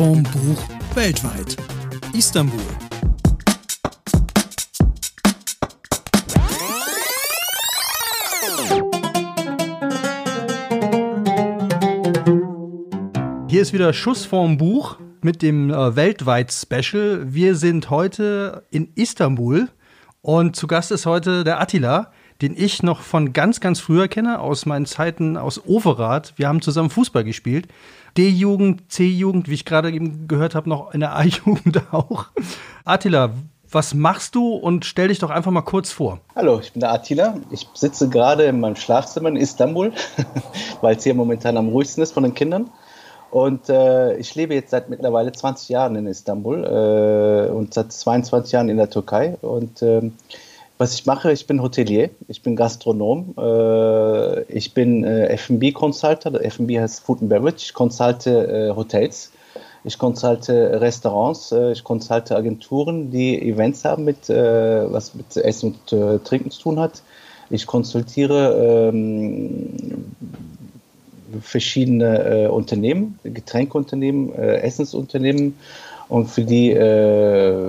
Schussform Buch weltweit. Istanbul. Hier ist wieder Schuss vorm Buch mit dem äh, Weltweit-Special. Wir sind heute in Istanbul und zu Gast ist heute der Attila, den ich noch von ganz, ganz früher kenne, aus meinen Zeiten aus Overath. Wir haben zusammen Fußball gespielt. D-Jugend, C-Jugend, wie ich gerade eben gehört habe, noch in der A-Jugend auch. Attila, was machst du und stell dich doch einfach mal kurz vor. Hallo, ich bin der Attila. Ich sitze gerade in meinem Schlafzimmer in Istanbul, weil es hier momentan am ruhigsten ist von den Kindern. Und äh, ich lebe jetzt seit mittlerweile 20 Jahren in Istanbul äh, und seit 22 Jahren in der Türkei. Und äh, was ich mache, ich bin Hotelier, ich bin Gastronom, äh, ich bin äh, F&B Consultant. F&B heißt Food and Beverage. Ich consulte äh, Hotels, ich consulte Restaurants, ich consulte Agenturen, die Events haben mit was mit Essen und Trinken zu tun hat. Ich konsultiere ähm, verschiedene äh, Unternehmen, Getränkeunternehmen, äh, Essensunternehmen und für die äh,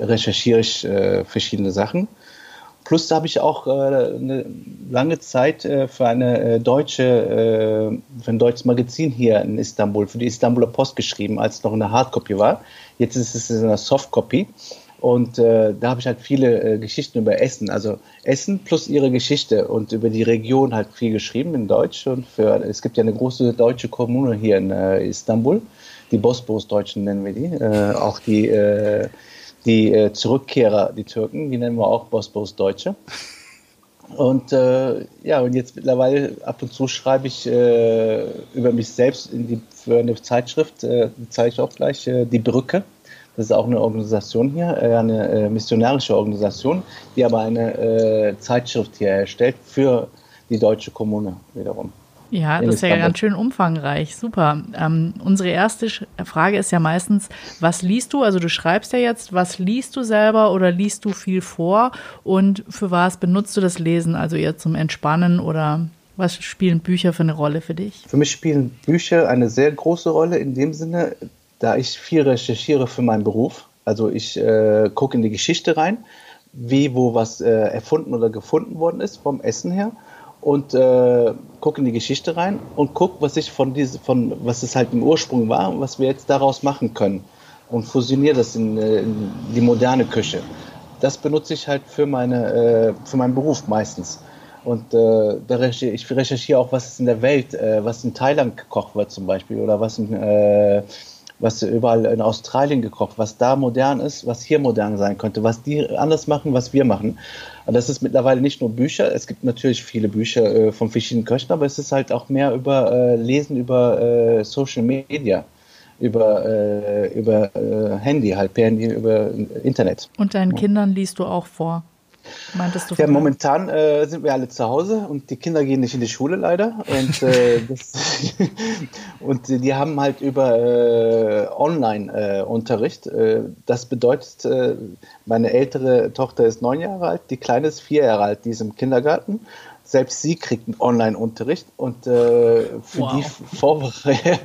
recherchiere ich äh, verschiedene Sachen. Plus habe ich auch äh, eine lange Zeit äh, für eine deutsche, für ein deutsches Magazin hier in Istanbul, für die Istanbuler Post geschrieben, als es noch eine Hardcopy war. Jetzt ist es in einer Softcopy. Und äh, da habe ich halt viele äh, Geschichten über Essen, also Essen plus ihre Geschichte und über die Region halt viel geschrieben in Deutsch. Und für, es gibt ja eine große deutsche Kommune hier in äh, Istanbul, die Bosporus-Deutschen nennen wir die, äh, auch die, äh, die äh, Zurückkehrer, die Türken, die nennen wir auch Bosporus-Deutsche. Und ja, und jetzt mittlerweile ab und zu schreibe ich über mich selbst in die, für eine Zeitschrift, die zeige ich auch gleich, Die Brücke das ist auch eine Organisation hier, äh, eine äh, missionarische Organisation, die aber eine äh, Zeitschrift hier erstellt für die deutsche Kommune wiederum. Ja, das ist ja ganz schön umfangreich. Super. Ähm, unsere erste Frage ist ja meistens, was liest du? Also du schreibst ja jetzt, was liest du selber oder liest du viel vor? Und für was benutzt du das Lesen? Also eher zum Entspannen oder was spielen Bücher für eine Rolle für dich? Für mich spielen Bücher eine sehr große Rolle in dem Sinne, da ich viel recherchiere für meinen Beruf. Also ich äh, gucke in die Geschichte rein, wie, wo was äh, erfunden oder gefunden worden ist vom Essen her und äh, gucke in die Geschichte rein und gucke, was ich von diese, von was es halt im Ursprung war und was wir jetzt daraus machen können und fusioniere das in, äh, in die moderne Küche. Das benutze ich halt für meine äh, für meinen Beruf meistens. Und äh, da recherchiere, ich recherchiere auch, was ist in der Welt, äh, was in Thailand gekocht wird zum Beispiel oder was in äh, was überall in Australien gekocht, was da modern ist, was hier modern sein könnte, was die anders machen, was wir machen. Und das ist mittlerweile nicht nur Bücher, es gibt natürlich viele Bücher äh, von verschiedenen Köchen, aber es ist halt auch mehr über äh, Lesen über äh, Social Media über, äh, über äh, Handy, halt per Handy, über Internet. Und deinen Kindern liest du auch vor? Meintest du? Ja, momentan äh, sind wir alle zu Hause und die Kinder gehen nicht in die Schule leider. Und, äh, das, und die haben halt über äh, Online-Unterricht. Äh, das bedeutet, äh, meine ältere Tochter ist neun Jahre alt, die kleine ist vier Jahre alt, die ist im Kindergarten selbst sie kriegt einen Online-Unterricht und äh, für wow. die Vorbereitung,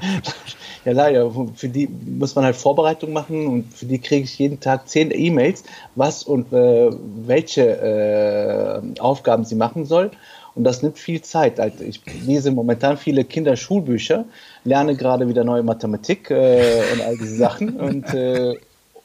ja leider, für die muss man halt Vorbereitung machen und für die kriege ich jeden Tag zehn E-Mails, was und äh, welche äh, Aufgaben sie machen soll. Und das nimmt viel Zeit. Also ich lese momentan viele Kinderschulbücher, lerne gerade wieder neue Mathematik äh, und all diese Sachen und äh,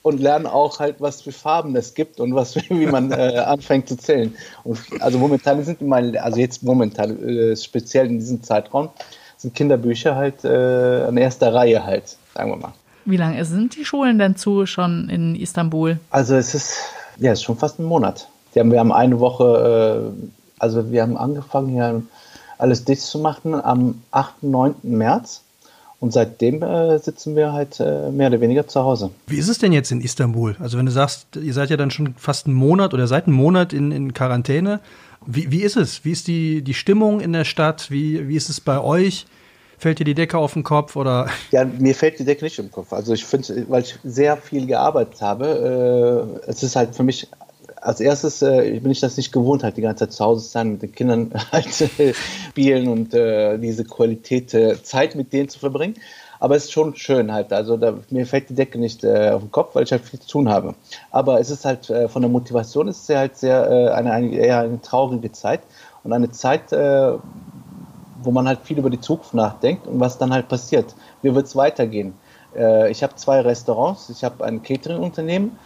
und lernen auch halt, was für Farben es gibt und was, wie man äh, anfängt zu zählen. Und also momentan sind meine, also jetzt momentan, äh, speziell in diesem Zeitraum, sind Kinderbücher halt äh, an erster Reihe halt, sagen wir mal. Wie lange sind die Schulen denn zu schon in Istanbul? Also es ist, ja, es ist schon fast ein Monat. Die haben, wir haben eine Woche, äh, also wir haben angefangen hier alles dicht zu machen am 8., 9. März. Und seitdem äh, sitzen wir halt äh, mehr oder weniger zu Hause. Wie ist es denn jetzt in Istanbul? Also wenn du sagst, ihr seid ja dann schon fast einen Monat oder seit einem Monat in, in Quarantäne. Wie, wie ist es? Wie ist die, die Stimmung in der Stadt? Wie, wie ist es bei euch? Fällt dir die Decke auf den Kopf oder? Ja, mir fällt die Decke nicht im Kopf. Also ich finde, weil ich sehr viel gearbeitet habe, äh, es ist halt für mich als erstes äh, bin ich das nicht gewohnt, halt die ganze Zeit zu Hause zu sein, mit den Kindern halt äh, spielen und äh, diese Qualität äh, Zeit mit denen zu verbringen. Aber es ist schon schön halt. Also da, mir fällt die Decke nicht äh, auf den Kopf, weil ich halt viel zu tun habe. Aber es ist halt äh, von der Motivation ist es halt sehr eine, eine, eher eine traurige Zeit und eine Zeit, wo man halt viel über die Zukunft nachdenkt und was dann halt passiert. Wie wird es weitergehen? Ich habe zwei Restaurants, ich habe ein Catering-Unternehmen,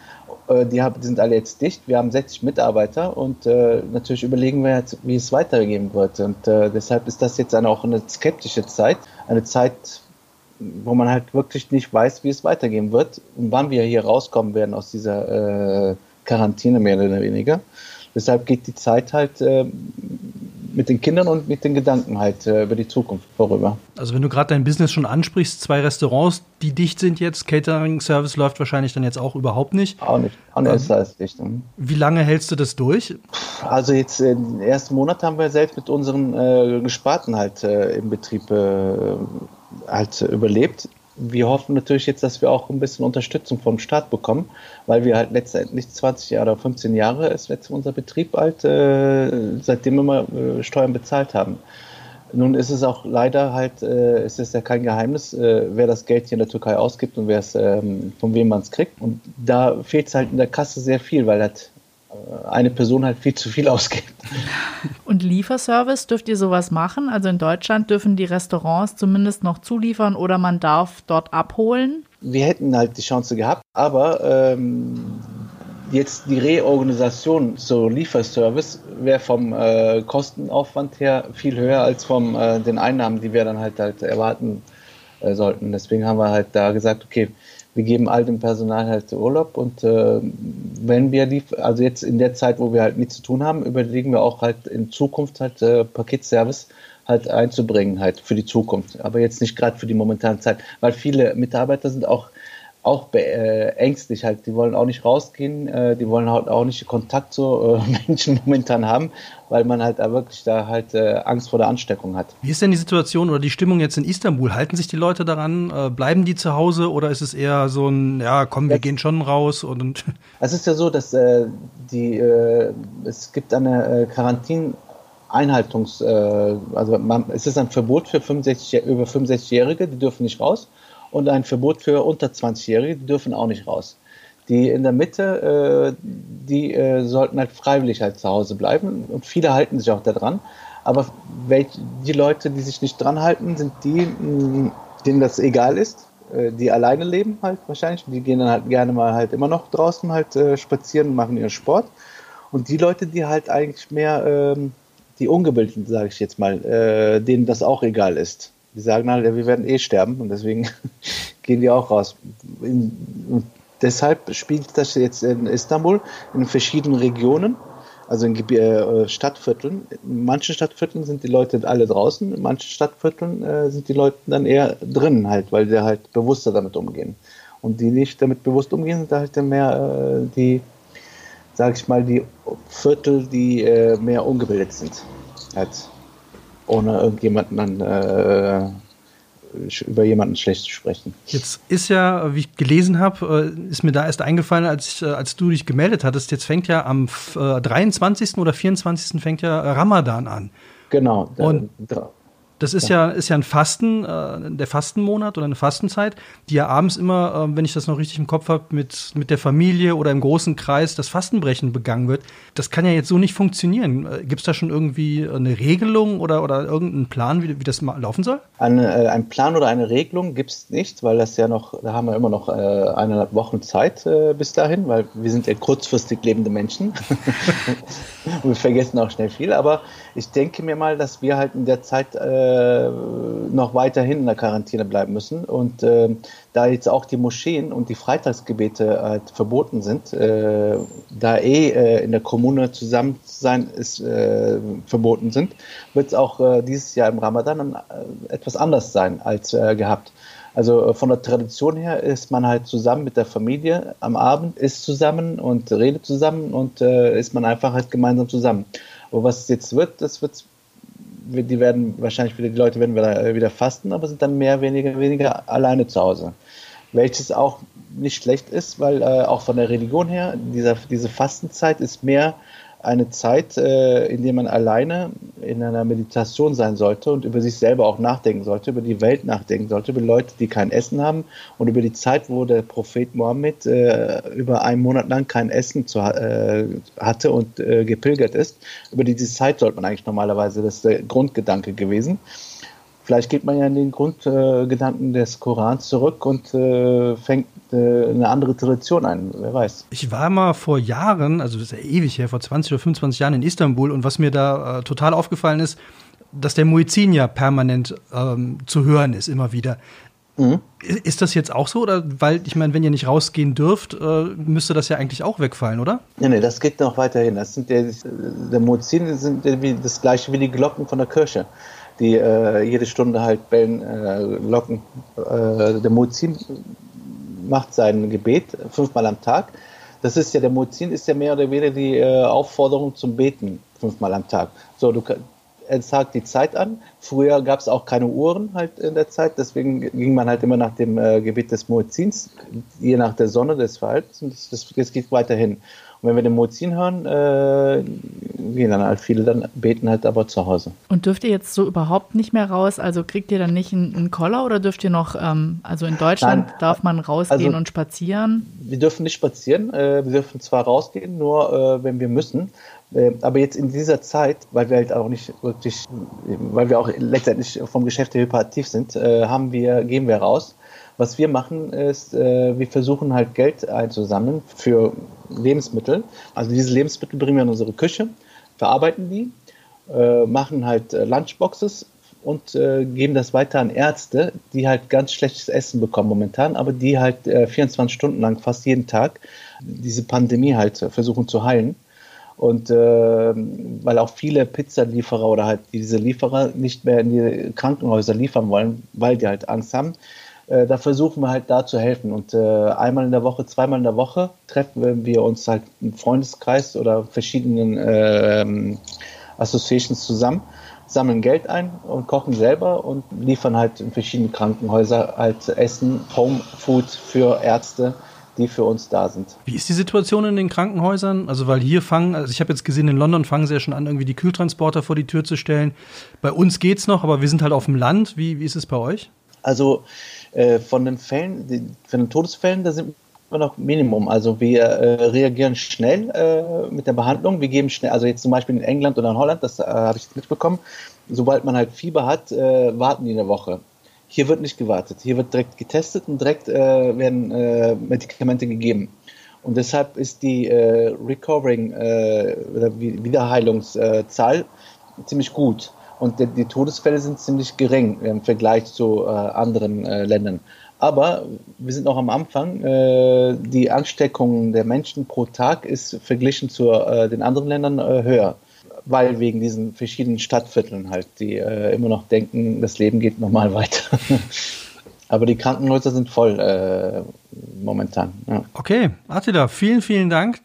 die, hab, die, sind alle jetzt dicht. Wir haben 60 Mitarbeiter und äh, natürlich überlegen wir jetzt, wie es weitergehen wird. Und äh, deshalb ist das jetzt auch eine skeptische Zeit, eine Zeit, wo man halt wirklich nicht weiß, wie es weitergehen wird und wann wir hier rauskommen werden aus dieser äh, Quarantäne mehr oder weniger. Deshalb geht die Zeit halt äh, mit den Kindern und mit den Gedanken halt äh, über die Zukunft vorüber. Also wenn du gerade dein Business schon ansprichst, zwei Restaurants, die dicht sind jetzt, Catering-Service läuft wahrscheinlich dann jetzt auch überhaupt nicht. Auch nicht, auch nicht ähm, ist dicht. Mhm. Wie lange hältst du das durch? Also jetzt äh, den ersten Monat haben wir selbst mit unseren äh, Gesparten halt äh, im Betrieb äh, halt überlebt wir hoffen natürlich jetzt, dass wir auch ein bisschen Unterstützung vom Staat bekommen, weil wir halt letztendlich 20 Jahre oder 15 Jahre ist jetzt unser Betrieb halt, äh, seitdem wir mal äh, Steuern bezahlt haben. Nun ist es auch leider halt, äh, es ist ja kein Geheimnis, äh, wer das Geld hier in der Türkei ausgibt und wer es, ähm, von wem man es kriegt. Und da fehlt es halt in der Kasse sehr viel, weil halt eine Person halt viel zu viel ausgibt. Und Lieferservice, dürft ihr sowas machen? Also in Deutschland dürfen die Restaurants zumindest noch zuliefern oder man darf dort abholen? Wir hätten halt die Chance gehabt, aber ähm, jetzt die Reorganisation zur Lieferservice wäre vom äh, Kostenaufwand her viel höher als von äh, den Einnahmen, die wir dann halt, halt erwarten äh, sollten. Deswegen haben wir halt da gesagt, okay, wir geben all dem Personal halt Urlaub und äh, wenn wir die, also jetzt in der Zeit, wo wir halt nichts zu tun haben, überlegen wir auch halt in Zukunft halt äh, Paketservice halt einzubringen halt für die Zukunft, aber jetzt nicht gerade für die momentane Zeit, weil viele Mitarbeiter sind auch auch äh, ängstlich halt. Die wollen auch nicht rausgehen, äh, die wollen halt auch nicht Kontakt zu äh, Menschen momentan haben, weil man halt da wirklich da halt äh, Angst vor der Ansteckung hat. Wie ist denn die Situation oder die Stimmung jetzt in Istanbul? Halten sich die Leute daran? Äh, bleiben die zu Hause oder ist es eher so ein, ja, komm, wir jetzt, gehen schon raus und. und es ist ja so, dass äh, die, es gibt eine Quarantin. Einhaltungs, also man, es ist ein Verbot für 65, über 65-Jährige, die dürfen nicht raus und ein Verbot für unter 20-Jährige, die dürfen auch nicht raus. Die in der Mitte, äh, die äh, sollten halt freiwillig halt zu Hause bleiben und viele halten sich auch daran. Aber welch, die Leute, die sich nicht dran halten, sind die, mh, denen das egal ist, äh, die alleine leben halt wahrscheinlich. Die gehen dann halt gerne mal halt immer noch draußen halt äh, spazieren und machen ihren Sport. Und die Leute, die halt eigentlich mehr, ähm, die Ungebildeten, sage ich jetzt mal, äh, denen das auch egal ist die sagen halt, wir werden eh sterben und deswegen gehen die auch raus. In, deshalb spielt das jetzt in Istanbul in verschiedenen Regionen, also in äh, Stadtvierteln. In manchen Stadtvierteln sind die Leute alle draußen, in manchen Stadtvierteln äh, sind die Leute dann eher drinnen halt, weil die halt bewusster damit umgehen. Und die nicht damit bewusst umgehen, sind halt mehr äh, die, sag ich mal, die Viertel, die äh, mehr ungebildet sind. Halt ohne irgendjemanden dann äh, über jemanden schlecht zu sprechen. Jetzt ist ja, wie ich gelesen habe, äh, ist mir da erst eingefallen, als, äh, als du dich gemeldet hattest, jetzt fängt ja am 23. Äh, oder 24. fängt ja Ramadan an. Genau. Und das ist ja, ist ja ein Fasten, äh, der Fastenmonat oder eine Fastenzeit, die ja abends immer, äh, wenn ich das noch richtig im Kopf habe, mit, mit der Familie oder im großen Kreis das Fastenbrechen begangen wird. Das kann ja jetzt so nicht funktionieren. Äh, Gibt es da schon irgendwie eine Regelung oder, oder irgendeinen Plan, wie, wie das laufen soll? Eine, äh, ein Plan oder eine Regelung gibt es nicht, weil das ja noch, da haben wir immer noch äh, eineinhalb Wochen Zeit äh, bis dahin, weil wir sind ja kurzfristig lebende Menschen. Und wir vergessen auch schnell viel. Aber ich denke mir mal, dass wir halt in der Zeit äh, noch weiterhin in der Quarantäne bleiben müssen. Und äh, da jetzt auch die Moscheen und die Freitagsgebete halt verboten sind, äh, da eh äh, in der Kommune zusammen zu sein ist, äh, verboten sind, wird es auch äh, dieses Jahr im Ramadan dann, etwas anders sein als gehabt. Also von der Tradition her ist man halt zusammen mit der Familie am Abend, isst zusammen und redet zusammen und äh, ist man einfach halt gemeinsam zusammen. Aber was jetzt wird, das wird, die werden wahrscheinlich wieder, die Leute werden wieder, äh, wieder fasten, aber sind dann mehr, weniger, weniger alleine zu Hause. Welches auch nicht schlecht ist, weil äh, auch von der Religion her, dieser, diese Fastenzeit ist mehr eine Zeit, äh, in der man alleine in einer Meditation sein sollte und über sich selber auch nachdenken sollte, über die Welt nachdenken sollte, über Leute, die kein Essen haben und über die Zeit, wo der Prophet Mohammed äh, über einen Monat lang kein Essen äh, hatte und gepilgert ist. Über diese Zeit sollte man eigentlich normalerweise, das ist der Grundgedanke gewesen. Vielleicht geht man ja in den Grundgedanken des Korans zurück und fängt eine andere Tradition ein, wer weiß. Ich war mal vor Jahren, also das ist ja ewig her, vor 20 oder 25 Jahren in Istanbul und was mir da äh, total aufgefallen ist, dass der Muezzin ja permanent ähm, zu hören ist, immer wieder. Mhm. Ist das jetzt auch so? Oder weil, ich meine, wenn ihr nicht rausgehen dürft, äh, müsste das ja eigentlich auch wegfallen, oder? Nee, nee, das geht noch weiterhin. Das sind der, der Muezzin sind das gleiche wie die Glocken von der Kirche die äh, jede Stunde halt bellen, äh, locken. Äh, der Muezzin macht sein Gebet fünfmal am Tag. Das ist ja, der Muezzin ist ja mehr oder weniger die äh, Aufforderung zum Beten fünfmal am Tag. So, du er sagt die Zeit an. Früher gab es auch keine Uhren halt in der Zeit, deswegen ging man halt immer nach dem äh, Gebet des Muezzins, je nach der Sonne des Verhaltens das, das, das geht weiterhin. Und wenn wir den Muezzin hören, äh, gehen dann halt viele dann beten halt aber zu Hause. Und dürft ihr jetzt so überhaupt nicht mehr raus? Also kriegt ihr dann nicht einen, einen Koller oder dürft ihr noch, ähm, also in Deutschland Nein, darf man rausgehen also, und spazieren? Wir dürfen nicht spazieren, äh, wir dürfen zwar rausgehen, nur äh, wenn wir müssen. Äh, aber jetzt in dieser Zeit, weil wir halt auch nicht wirklich, weil wir auch letztendlich vom Geschäft hyperaktiv sind, äh, haben wir, gehen wir raus. Was wir machen ist, äh, wir versuchen halt Geld einzusammeln für Lebensmittel. Also diese Lebensmittel bringen wir in unsere Küche, verarbeiten die, äh, machen halt äh, Lunchboxes und äh, geben das weiter an Ärzte, die halt ganz schlechtes Essen bekommen momentan, aber die halt 24 äh, Stunden lang, fast jeden Tag, diese Pandemie halt versuchen zu heilen. Und äh, weil auch viele Pizzalieferer oder halt diese Lieferer nicht mehr in die Krankenhäuser liefern wollen, weil die halt Angst haben, äh, da versuchen wir halt da zu helfen. Und äh, einmal in der Woche, zweimal in der Woche treffen wir uns halt im Freundeskreis oder verschiedenen äh, Associations zusammen, sammeln Geld ein und kochen selber und liefern halt in verschiedene Krankenhäuser halt Essen, Home Food für Ärzte die für uns da sind. Wie ist die Situation in den Krankenhäusern? Also, weil hier fangen, also ich habe jetzt gesehen, in London fangen sie ja schon an, irgendwie die Kühltransporter vor die Tür zu stellen. Bei uns geht es noch, aber wir sind halt auf dem Land. Wie, wie ist es bei euch? Also, äh, von den Fällen, von den Todesfällen, da sind wir noch Minimum. Also wir äh, reagieren schnell äh, mit der Behandlung. Wir geben schnell, also jetzt zum Beispiel in England oder in Holland, das äh, habe ich mitbekommen, sobald man halt Fieber hat, äh, warten die eine Woche. Hier wird nicht gewartet. Hier wird direkt getestet und direkt werden Medikamente gegeben. Und deshalb ist die Recovering, oder Wiederheilungszahl ziemlich gut und die, Todesfälle sind ziemlich gering im Vergleich zu äh, anderen äh, Ländern. Aber wir sind noch am Anfang. Äh, die Ansteckung der Menschen pro Tag ist verglichen zu äh, den anderen Ländern äh, höher, weil wegen diesen verschiedenen Stadtvierteln halt, die äh, immer noch denken, das Leben geht normal weiter. Aber die Krankenhäuser sind voll momentan. Ja. Okay, Attila, vielen, vielen Dank,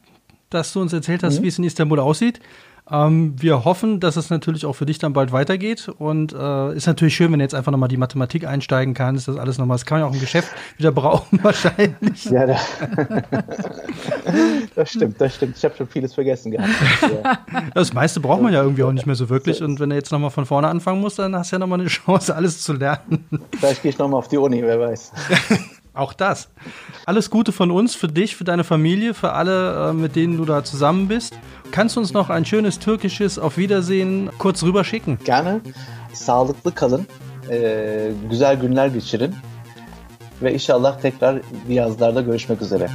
dass du uns erzählt hast, mhm. wie es in Istanbul aussieht. Ähm, wir hoffen, dass es natürlich auch für dich dann bald weitergeht und äh, ist natürlich schön, wenn du jetzt einfach nochmal die Mathematik einsteigen kannst, das alles nochmal, das kann man ja auch im Geschäft wieder brauchen wahrscheinlich. Ja, da. das stimmt, das stimmt. Ich habe schon vieles vergessen gehabt. Ja. Das meiste braucht man ja irgendwie auch nicht mehr so wirklich und wenn du jetzt nochmal von vorne anfangen musst, dann hast du ja nochmal eine Chance, alles zu lernen. Vielleicht gehe ich nochmal auf die Uni, wer weiß. Auch das. Alles Gute von uns, für dich, für deine Familie, für alle, äh, mit denen du da zusammen bist. Kannst du uns noch ein schönes türkisches Auf Wiedersehen kurz rüberschicken? Gerne. Sağlıklı kalın. Ee, güzel günler geçirin. Ve inşallah tekrar yazlarda görüşmek üzere.